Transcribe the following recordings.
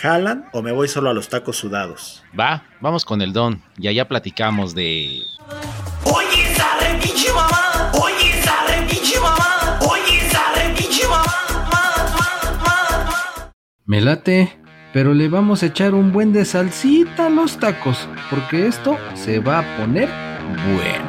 ¿jalan o me voy solo a los tacos sudados? Va, vamos con el don y allá platicamos de... Oye, pinche mamá. Oye, pinche mamá. Oye, esa re pinche mamá. Ma, ma, ma, ma. Me late, pero le vamos a echar un buen de salsita a los tacos, porque esto se va a poner bueno.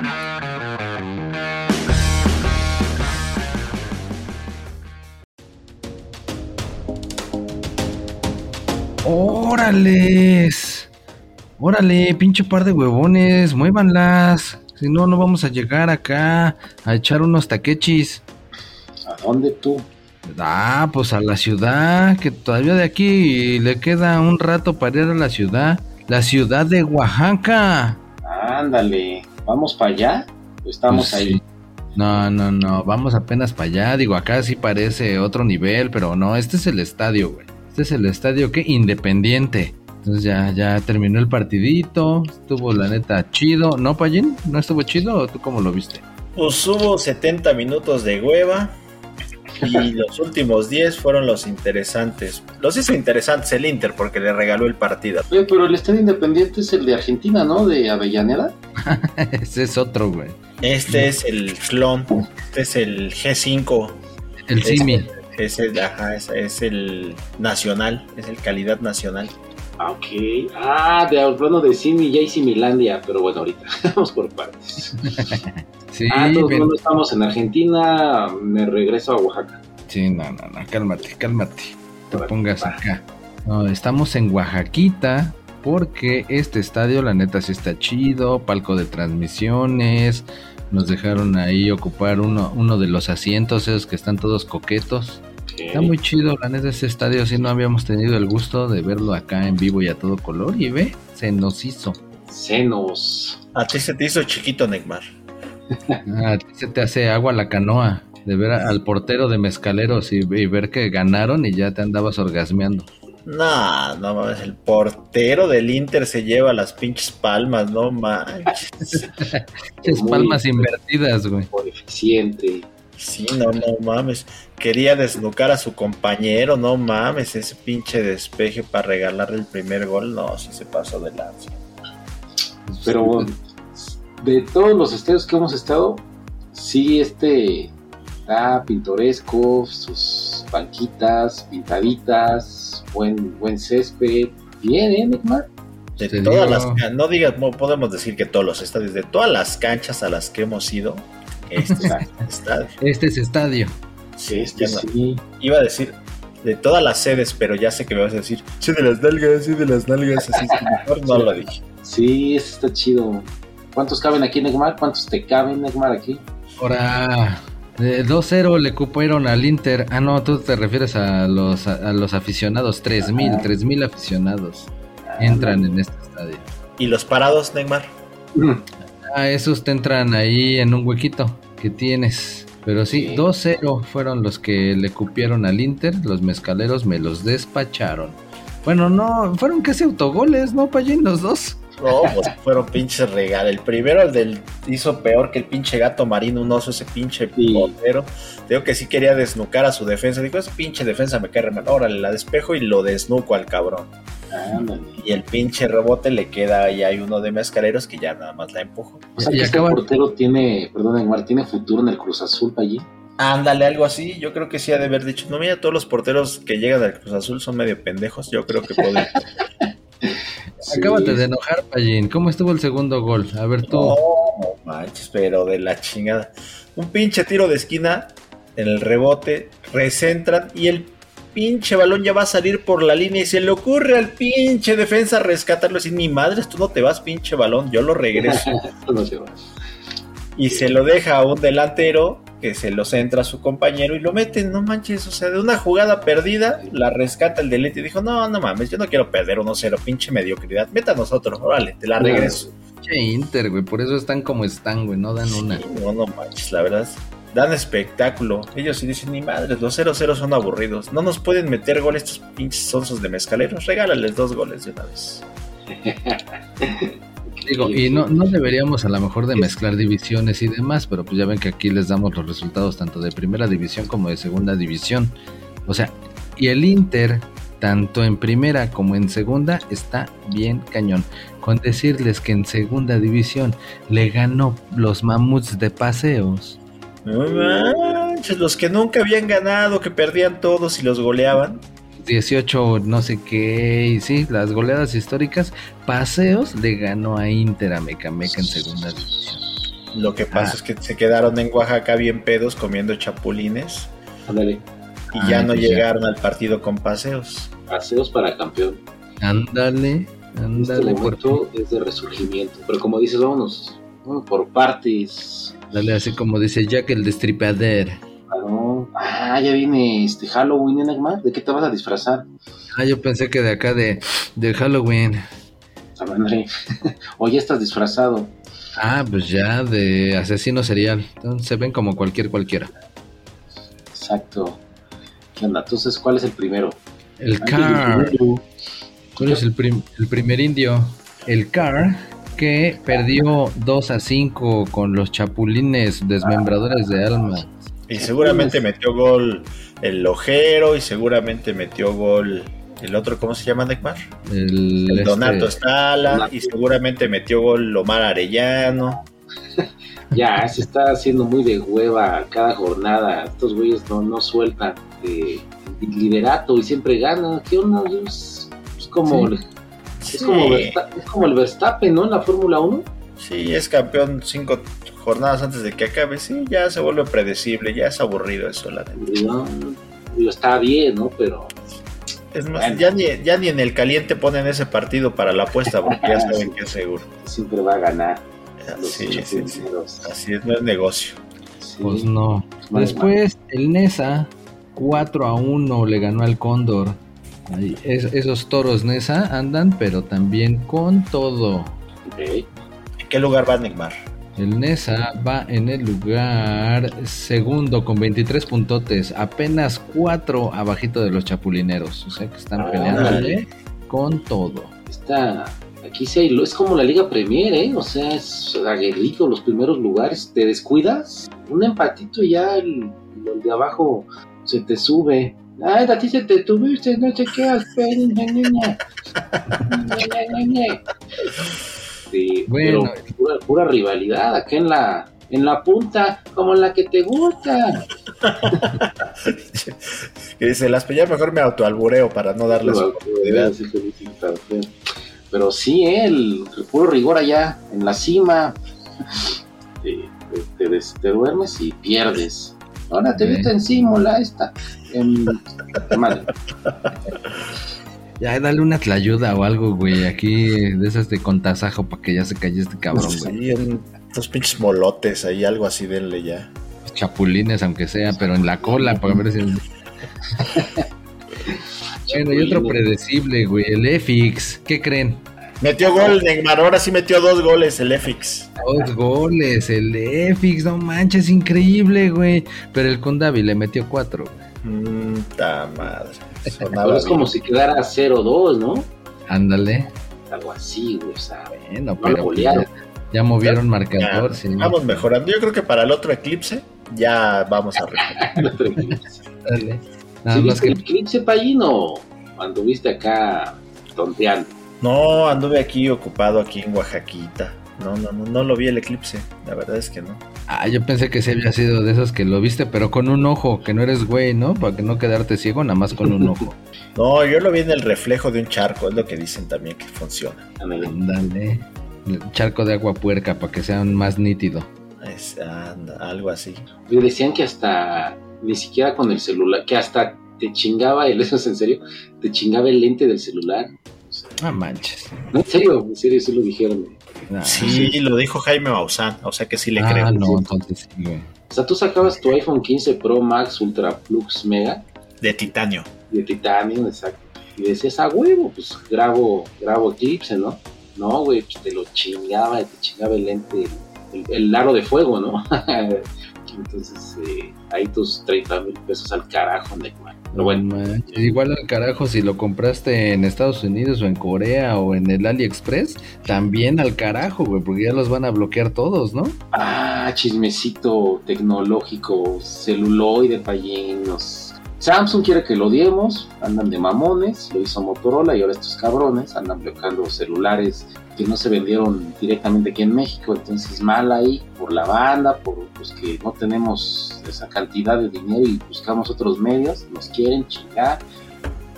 ¡Órales! Órale, pinche par de huevones, muévanlas. Si no, no vamos a llegar acá a echar unos taquechis. ¿A dónde tú? Ah, pues a la ciudad, que todavía de aquí le queda un rato para ir a la ciudad. La ciudad de Oaxaca. Ándale, ¿vamos para allá? ¿O Estamos Pues ahí. sí. No, no, no, vamos apenas para allá. Digo, acá sí parece otro nivel, pero no, este es el estadio, güey. Este es el estadio que independiente. Entonces ya, ya terminó el partidito. Estuvo la neta chido. ¿No, Payín? ¿No estuvo chido o tú cómo lo viste? Pues hubo 70 minutos de hueva y los últimos 10 fueron los interesantes. Los hizo interesantes el Inter porque le regaló el partido. Oye, pero el Estadio Independiente es el de Argentina, ¿no? De Avellaneda. Ese es otro, güey. Este es el clon, este es el G5. El Simi. Es el, ajá, es, es el nacional, es el calidad nacional. Ah, ok. Ah, de hablando de Simi, ya y Similandia, pero bueno, ahorita vamos por partes. Sí, ah, todos pero- no estamos en Argentina, me regreso a Oaxaca. Sí, no, no, no, cálmate, cálmate. Te pongas va. acá. No, estamos en Oaxaquita porque este estadio, la neta, sí está chido. Palco de transmisiones. Nos dejaron ahí ocupar uno, uno de los asientos, esos que están todos coquetos. Está muy chido, la neta, ese estadio. Sí, no habíamos tenido el gusto de verlo acá en vivo y a todo color. Y ve, se nos hizo. Senos. A ti se te hizo chiquito, Neymar. A ti se te hace agua la canoa de ver a- al portero de mezcaleros y, y ver que ganaron y ya te andabas orgasmeando. No, no mames, el portero del Inter se lleva las pinches palmas, no manches. Es Muy- palmas invertidas, güey. Por eficiente. Sí, no, no mames. Quería desnucar a su compañero, no mames, ese pinche despeje para regalarle el primer gol, no, sí se pasó de lanza. Pero de todos los estadios que hemos estado, sí, este está pintoresco, sus banquitas pintaditas, buen, buen césped. Bien, ¿eh, Neymar? De Te todas digo. las no digas, no podemos decir que todos los estadios, de todas las canchas a las que hemos ido, este es estadio. Este es estadio. Sí, Este ya no- sí. Iba a decir de todas las sedes, pero ya sé que me vas a decir, sí de las nalgas, sí de las nalgas, así que mejor no lo dije. Sí, ese está chido. ¿Cuántos caben aquí, Neymar? ¿Cuántos te caben, Neymar, aquí? Ahora, eh, 2-0 le cupieron al Inter. Ah, no, tú te refieres a los, a, a los aficionados. 3000, 3000 aficionados entran en este estadio. ¿Y los parados, Neymar? Ah, esos te entran ahí en un huequito que tienes. Pero sí, Sí. 2-0 fueron los que le cupieron al Inter. Los mezcaleros me los despacharon. Bueno, no, fueron casi autogoles, ¿no, Payín? Los dos. No, pues fueron pinches regalos. El primero, el del hizo peor que el pinche gato marino, un oso, ese pinche Sí. portero. Digo que sí quería desnucar a su defensa. Dijo, ese pinche defensa me cae mal. Órale, la despejo y lo desnuco al cabrón. Ándale. Y el pinche rebote le queda y hay uno de mezcaleros que ya nada más la empujó. O sea Y que este portero tiene, perdón, Neymar, tiene futuro en el Cruz Azul allí. Ándale, algo así. Yo creo que sí ha de haber dicho. No, mira, todos los porteros que llegan al Cruz Azul son medio pendejos. Yo creo que puede. Acábate de enojar, Payín. ¿Cómo estuvo el segundo gol? A ver tú. No, no manches, pero de la chingada. Un pinche tiro de esquina en el rebote, recentran y el pinche balón ya va a salir por la línea y se le ocurre al pinche defensa rescatarlo. Así, mi madre, tú no te vas, pinche balón, yo lo regreso. No y se lo deja a un delantero que se lo centra a su compañero y lo meten, no manches, o sea, de una jugada perdida, la rescata el delete y dijo, no, no mames, yo no quiero perder 1-0, pinche mediocridad, métanos otro, órale, te la regreso. Che, Inter, güey, por eso están como están, güey, no dan una. No, no manches, la verdad. Dan espectáculo. Ellos sí dicen, ni madres, los 0-0 son aburridos. No nos pueden meter goles estos pinches sonsos de mezcaleros. Regálales dos goles de una vez. Digo, y no, no deberíamos a lo mejor de mezclar divisiones y demás, pero pues ya ven que aquí les damos los resultados tanto de primera división como de segunda división. O sea, y el Inter, tanto en primera como en segunda, está bien cañón. Con decirles que en segunda división le ganó los mamuts de paseos. No manches, los que nunca habían ganado, que perdían todos y los goleaban. 18 no sé qué, y sí, las goleadas históricas, paseos le ganó a Inter a Mecameca en segunda división. Lo que pasa Ah. es que se quedaron en Oaxaca bien pedos comiendo chapulines Ándale, y ya Ay, no pues ya. llegaron al partido con paseos. paseos para campeón. Ándale, Este ándale, por momento es de resurgimiento. Pero como dices, vámonos, por partes. Dale así como dice Jack el destripador. Ah. Ah, ya viene este Halloween, Enigma. ¿De qué te vas a disfrazar? Ah, yo pensé que de acá de, de Halloween. A madre. o ya estás disfrazado. Ah, pues ya de asesino serial. Entonces se ven como cualquier cualquiera. Exacto. ¿Qué onda? Entonces, ¿cuál es el primero? El Antes Car. ¿Cuál es el, prim- el primer indio? El Car, que perdió 2 a 5 con los chapulines desmembradores de alma. Y seguramente metió gol el Ojero y seguramente metió gol el otro, ¿cómo se llama, Neymar? El, El este, Donato Estala Donato. y seguramente metió gol Lomar Arellano. Ya, se está haciendo muy de hueva cada jornada. Estos güeyes no, no sueltan eh, el liderato y siempre ganan. ¿Qué onda? Es, es como, Sí. Es, como es como el Verstappen, ¿no? En la Fórmula 1. Sí, es campeón cinco jornadas antes de que acabe. Sí, ya se vuelve predecible, ya es aburrido eso, la neta. Está bien, ¿no? Pero Es más, Bueno. ya, ni, ya ni en el caliente ponen ese partido para la apuesta porque ya saben que es seguro. siempre va a ganar. Los Sí, sí, sí. Así es, no es negocio. Sí. Pues no. Después el Nesa 4 a 1 le ganó al Cóndor. Ahí, es- esos toros Nesa andan, pero también con todo. ¿En qué lugar va Neymar? El Nesa va en el lugar segundo con 23 puntotes, apenas 4 abajito de los chapulineros. O sea que están Ah, peleándole con todo. Está, aquí sí hay, es como la Liga Premier, ¿eh? O sea, es aguerrido los primeros lugares. Te descuidas, un empatito y ya el, el de abajo se te sube. Ay, a ti se te tuviste, no te quedas, ña, ña, ña. Ña, ña, ña. Sí, Bueno. pero pura, pura rivalidad acá en la, en la punta, como la que te gusta. Que dice, las ya mejor me autoalbureo para no darles oportunidad. Pero sí, ¿eh? el, el puro rigor allá, en la cima. Te, te- te te duermes y pierdes. Ahora te viste encima, la esta. En, madre. Ya, dale una tlayuda o algo, güey. Aquí de esas de contasajo para que ya se calle este cabrón, güey. Sí, estos pinches molotes ahí, algo así, denle ya. Chapulines, aunque sea, pero en la cola para ver si. bueno, y otro predecible, güey. El EFIX. ¿Qué creen? Metió gol Neymar, ahora sí metió dos goles el EFIX. Dos goles. El EFIX, no manches, increíble, güey. Pero el Condavi le metió cuatro. güey. Mm, ta madre. Sonaba es como si quedara 0-2, ¿no? Ándale. Algo así, güey. O sea, Bueno, no pero pues, ya, ya movieron Ya, marcador, sí. Vamos mejorando. Yo creo que para el otro eclipse ya vamos a recuperar. Dale. Nada ¿Sí más que el eclipse, Payino? Cuando viste acá tonteando. No, anduve aquí ocupado aquí en Oaxaquita. No, no, no, no lo vi el eclipse. La verdad es que no. Ah, yo pensé que sí había sido de esos que lo viste, pero con un ojo, que no eres güey, ¿no? Para que no quedarte ciego, nada más con un ojo. No, yo lo vi en el reflejo de un charco. Es lo que dicen también que funciona. Ándale. Charco de agua puerca para que sean más nítido. Es, anda, algo así. Me decían que hasta, ni siquiera con el celular, que hasta te chingaba el, eso es en serio, te chingaba el lente del celular. Ah, manches. No, en serio, en serio, sí lo dijeron. Ah, Sí, lo dijo Jaime Maussan, o sea que sí le ah, creo. no, entonces sí, güey. O sea, tú sacabas tu iPhone 15 Pro Max Ultra Flux Mega De titanio. de titanio, exacto. Y decías, a huevo, pues grabo, grabo Eclipse, ¿no? No, güey, pues te lo chingaba, te chingaba el lente, el, el aro de fuego, ¿no? Entonces, eh, ahí tus 30 mil pesos al carajo, Neckman. Pero bueno, Igual al carajo si lo compraste en Estados Unidos o en Corea o en el AliExpress, también al carajo, güey, porque ya los van a bloquear todos, ¿no? ah, chismecito tecnológico, celuloide, pallinos. Samsung quiere que lo diemos, andan de mamones, lo hizo Motorola y ahora estos cabrones andan bloqueando celulares que no se vendieron directamente aquí en México, entonces mal ahí por la banda, por pues que no tenemos esa cantidad de dinero y buscamos otros medios, nos quieren chingar.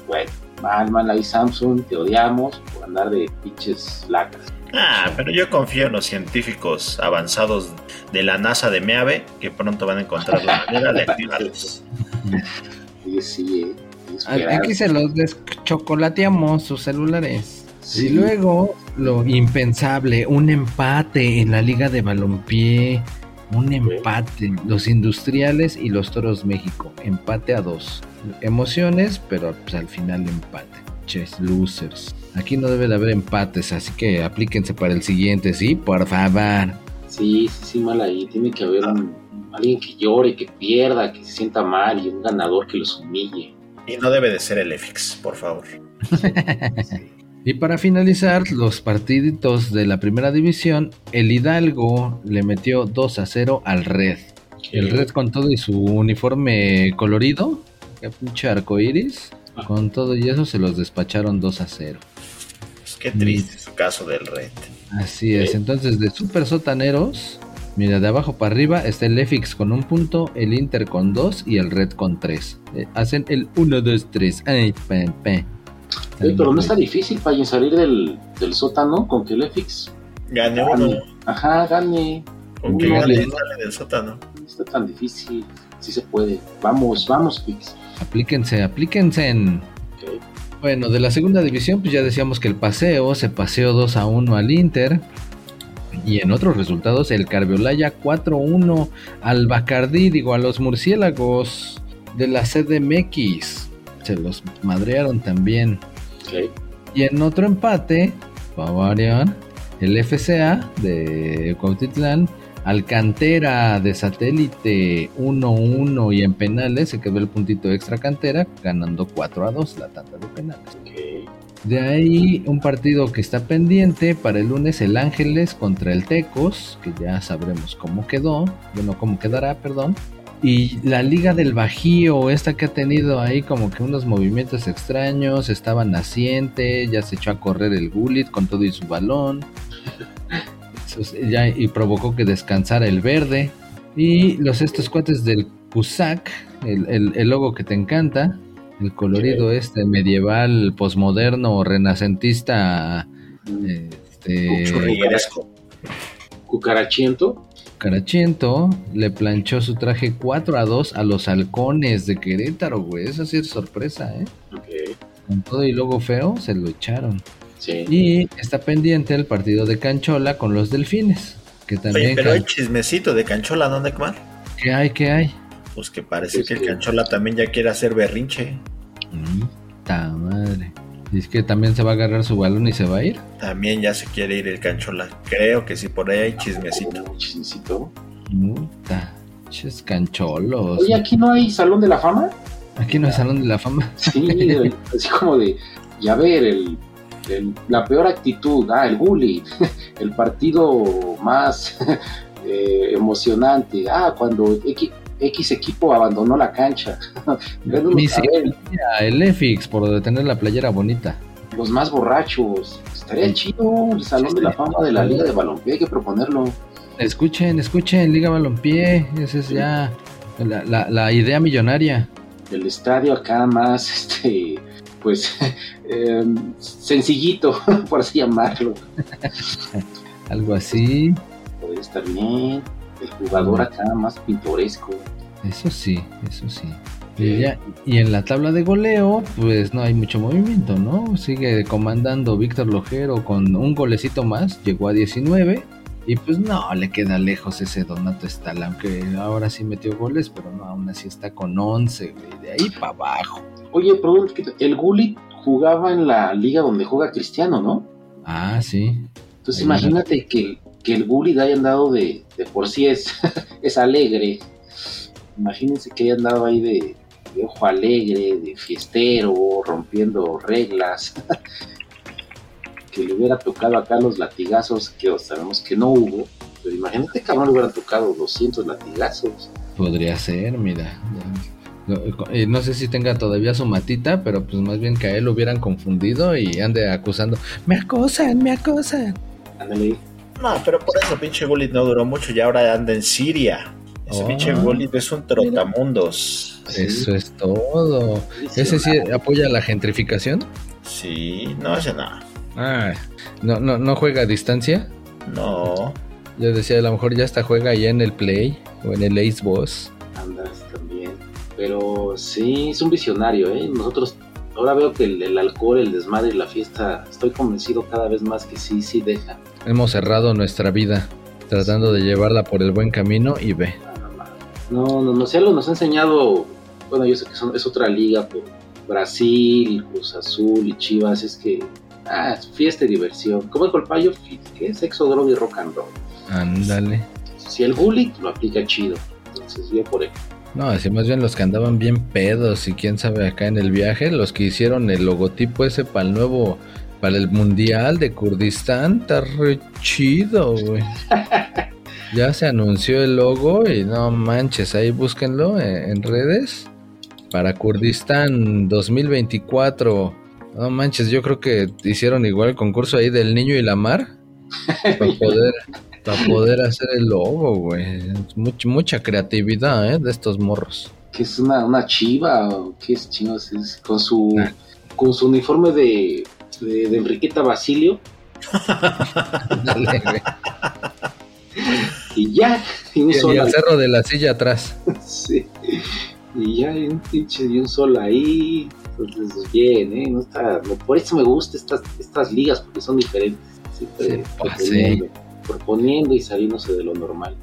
Bueno, mal, mal ahí Samsung, te odiamos por andar de pinches lacras. Ah, pero yo confío en los científicos avanzados de la NASA de Meave que pronto van a encontrar la manera de activarlos. Sí, sí, eh. Aquí se los deschocolateamos sus celulares. Sí. Y luego lo impensable, un empate en la Liga de Balompié. Un empate. Los industriales y los toros México. Empate a dos. Emociones, pero pues, al final empate. Ches, losers. Aquí no debe de haber empates, así que aplíquense para el siguiente, ¿sí? Por favor. Sí, sí, sí, mal ahí. Tiene que haber un- alguien que llore, que pierda, que se sienta mal y un ganador que los humille. Y no debe de ser el EFIX, por favor. Y para finalizar los partiditos de la primera división, el Hidalgo le metió 2 a 0 al Red. El Red con todo y su uniforme colorido, que pinche arcoiris, con todo y eso se los despacharon 2 a 0. Qué triste su caso del Red. Así es, entonces de super sotaneros, mira, de abajo para arriba está el EFIX con un punto, el Inter con dos y el Red con tres. Eh, hacen el 1, 2, 3. Ay, pe, pe. Oye, pero no está difícil para salir del, del sótano con que el FX Gane uno. gane. Ajá, gane. Con que gane le- sale del sótano. No está tan difícil. Sí se puede. Vamos, vamos, Pix. Aplíquense, aplíquense en... Bueno, de la segunda división, pues ya decíamos que el paseo se paseó 2 a 1 al Inter. Y en otros resultados, el Carbiolaya 4-1 al Bacardí, digo, a los murciélagos de la CDMX. Se los madrearon también. Y en otro empate, para variar, el FCA de Cuautitlán al Cantera de satélite 1-1 y en penales se quedó el puntito extra Cantera ganando 4 a 2 la tanda de penales. De ahí un partido que está pendiente para el lunes el Ángeles contra el Tecos, que ya sabremos cómo quedó, bueno, cómo quedará, perdón. Y la Liga del Bajío, esta que ha tenido ahí como que unos movimientos extraños, estaba naciente, ya se echó a correr el Gullit con todo y su balón. Ya- y provocó que descansara el verde. Y los estos cuates del Cusac, el, el- el logo que te encanta, el colorido este medieval, posmoderno, renacentista, este, Churrigueresco. Cucarachiento. Carachiento, le planchó su traje 4 a 2 a los halcones de Querétaro, güey. Eso sí es sorpresa, ¿eh? Con todo y logo feo, se lo echaron. Sí. Y está pendiente el partido de Canchola con los delfines. Que Oye, también. pero hay chismecito de Canchola, ¿no, Necmar? ¿Qué hay? ¿Qué hay? Pues que parece Pues que el Canchola también ya quiere hacer berrinche. Ta madre. ¿Y es que también se va a agarrar su balón y se va a ir? También ya se quiere ir el Canchola. Creo que sí, por ahí hay chismecito. Chismecito. Puta. Ches cancholos. Oye, aquí no hay Salón de la Fama. Aquí no hay salón de la fama. Sí, así como de, y a ver, el, el- la peor actitud, ah, el bully, el partido más eh, emocionante, ah, cuando X, X equipo abandonó la cancha. Ni el EFIX por tener la playera bonita. los más borrachos. Estaría chido el Salón de la Fama de la Liga de Balompié, hay que proponerlo. Escuchen, escuchen, Liga Balompié. Esa es ya la, la- la idea millonaria. El estadio acá más, este, pues, eh, sencillito, por así llamarlo. Algo así. Podría estar bien. El jugador acá más pintoresco. Eso sí, eso sí. Y, ya- y en la tabla de goleo, pues no hay mucho movimiento, ¿no? Sigue comandando Víctor Lojero con un golecito más, llegó a 19. Y pues no, le queda lejos ese Donato Estala, aunque ahora sí metió goles, pero no, aún así está con 11, güey, de ahí para abajo. Oye, que el Gullit jugaba en la liga donde juega Cristiano, ¿no? Ah, sí. Entonces Ahí imagínate que, que el Gullit haya andado de, de por sí es, es alegre. Imagínense que haya andado ahí de, de ojo alegre, de fiestero, rompiendo reglas. que le hubiera tocado acá los latigazos, que sabemos que no hubo. Pero imagínate que a le hubieran tocado 200 latigazos. Podría ser, mira. No, eh, no sé si tenga todavía su matita, pero pues más bien que a él lo hubieran confundido y ande acusando. Me acosan, me acosan. Ándale. No, pero por eso pinche Gullit no duró mucho y ahora anda en Siria. Ese Oh. pinche Gullit es un trotamundos. Eso es todo. ¿Ese sí apoya la gentrificación? Sí, no, ese no. Ah, no, no, no juega a distancia. No. Yo decía, a lo mejor ya hasta juega allá en el Play o en el Ace Boss. Andas también. Pero sí, es un visionario, ¿eh? Nosotros, ahora veo que el, el alcohol, el desmadre y la fiesta, estoy convencido cada vez más que sí, sí deja. Hemos cerrado nuestra vida tratando de llevarla por el buen camino y ve. No, no, no, sé, nos ha enseñado, bueno, yo sé que son- es otra liga, pero Brasil, Cruz Azul y Chivas, es que, ah, es fiesta y diversión. ¿Cómo dijo el payo? ¿Qué es sexo, droga y rock and roll? Ándale. Si el bully lo aplica chido, entonces bien por él. No, así más bien los que andaban bien pedos y quién sabe acá en el viaje, los que hicieron el logotipo ese para el nuevo, para el mundial de Kurdistán, está re chido, güey. Ya se anunció el logo y no manches, ahí búsquenlo en, en redes. Para Kurdistán 2024. No manches, yo creo que hicieron igual el concurso ahí del niño y la mar. Para poder, para poder hacer el logo, güey. Much- mucha creatividad, ¿eh? De estos morros. que es una, una chiva o qué es chingos es con su con su uniforme de, de, de Enriqueta Basilio Dale, güey. y ya y un Y, y sol el ahí, cerro de la silla atrás. sí. y ya y un pinche y un sol ahí entonces bien eh no está no- por eso me gustan estas estas ligas porque son diferentes siempre Sí, pues, proponiendo, proponiendo y saliéndose de lo normal.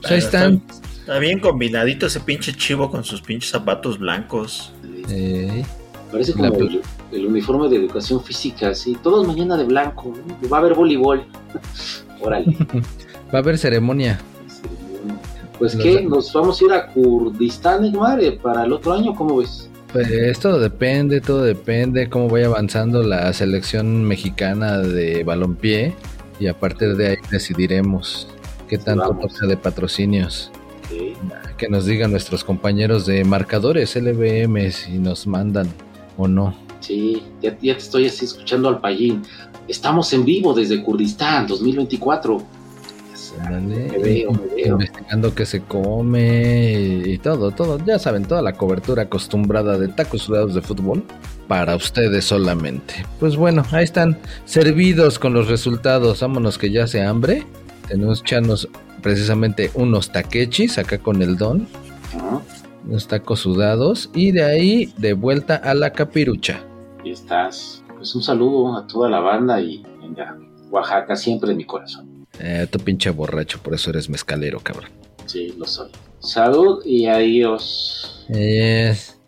Pues ahí están. Está bien combinadito ese pinche chivo con sus pinches zapatos blancos. Eh, parece como el, el uniforme de educación física así todos mañana de blanco ¿no? va a haber voleibol. Órale. Va a haber ceremonia. Pues que nos vamos a ir a Kurdistán, Egmar, eh, para el otro año, ¿cómo ves? Pues todo depende, todo depende cómo vaya avanzando la selección mexicana de balompié y a partir de ahí decidiremos qué tanto toca de patrocinios. Que nos digan nuestros compañeros de marcadores LBM si nos mandan o no. Sí, ya, ya te estoy así escuchando al payín. Estamos en vivo desde Kurdistán 2024. Veo. Investigando qué se come y, y todo, todo. Ya saben, toda la cobertura acostumbrada de tacos sudados de fútbol para ustedes solamente. Pues bueno, ahí están servidos con los resultados. Vámonos que ya se hambre. Tenemos que echarnos precisamente unos taquechis acá con el don, unos tacos sudados y de ahí de vuelta a la capirucha. Y estás. Pues un saludo a toda la banda y venga, Oaxaca siempre en mi corazón. Eh, tu pinche borracho, por eso eres mezcalero, cabrón. Sí, lo soy. Salud y adiós. Es...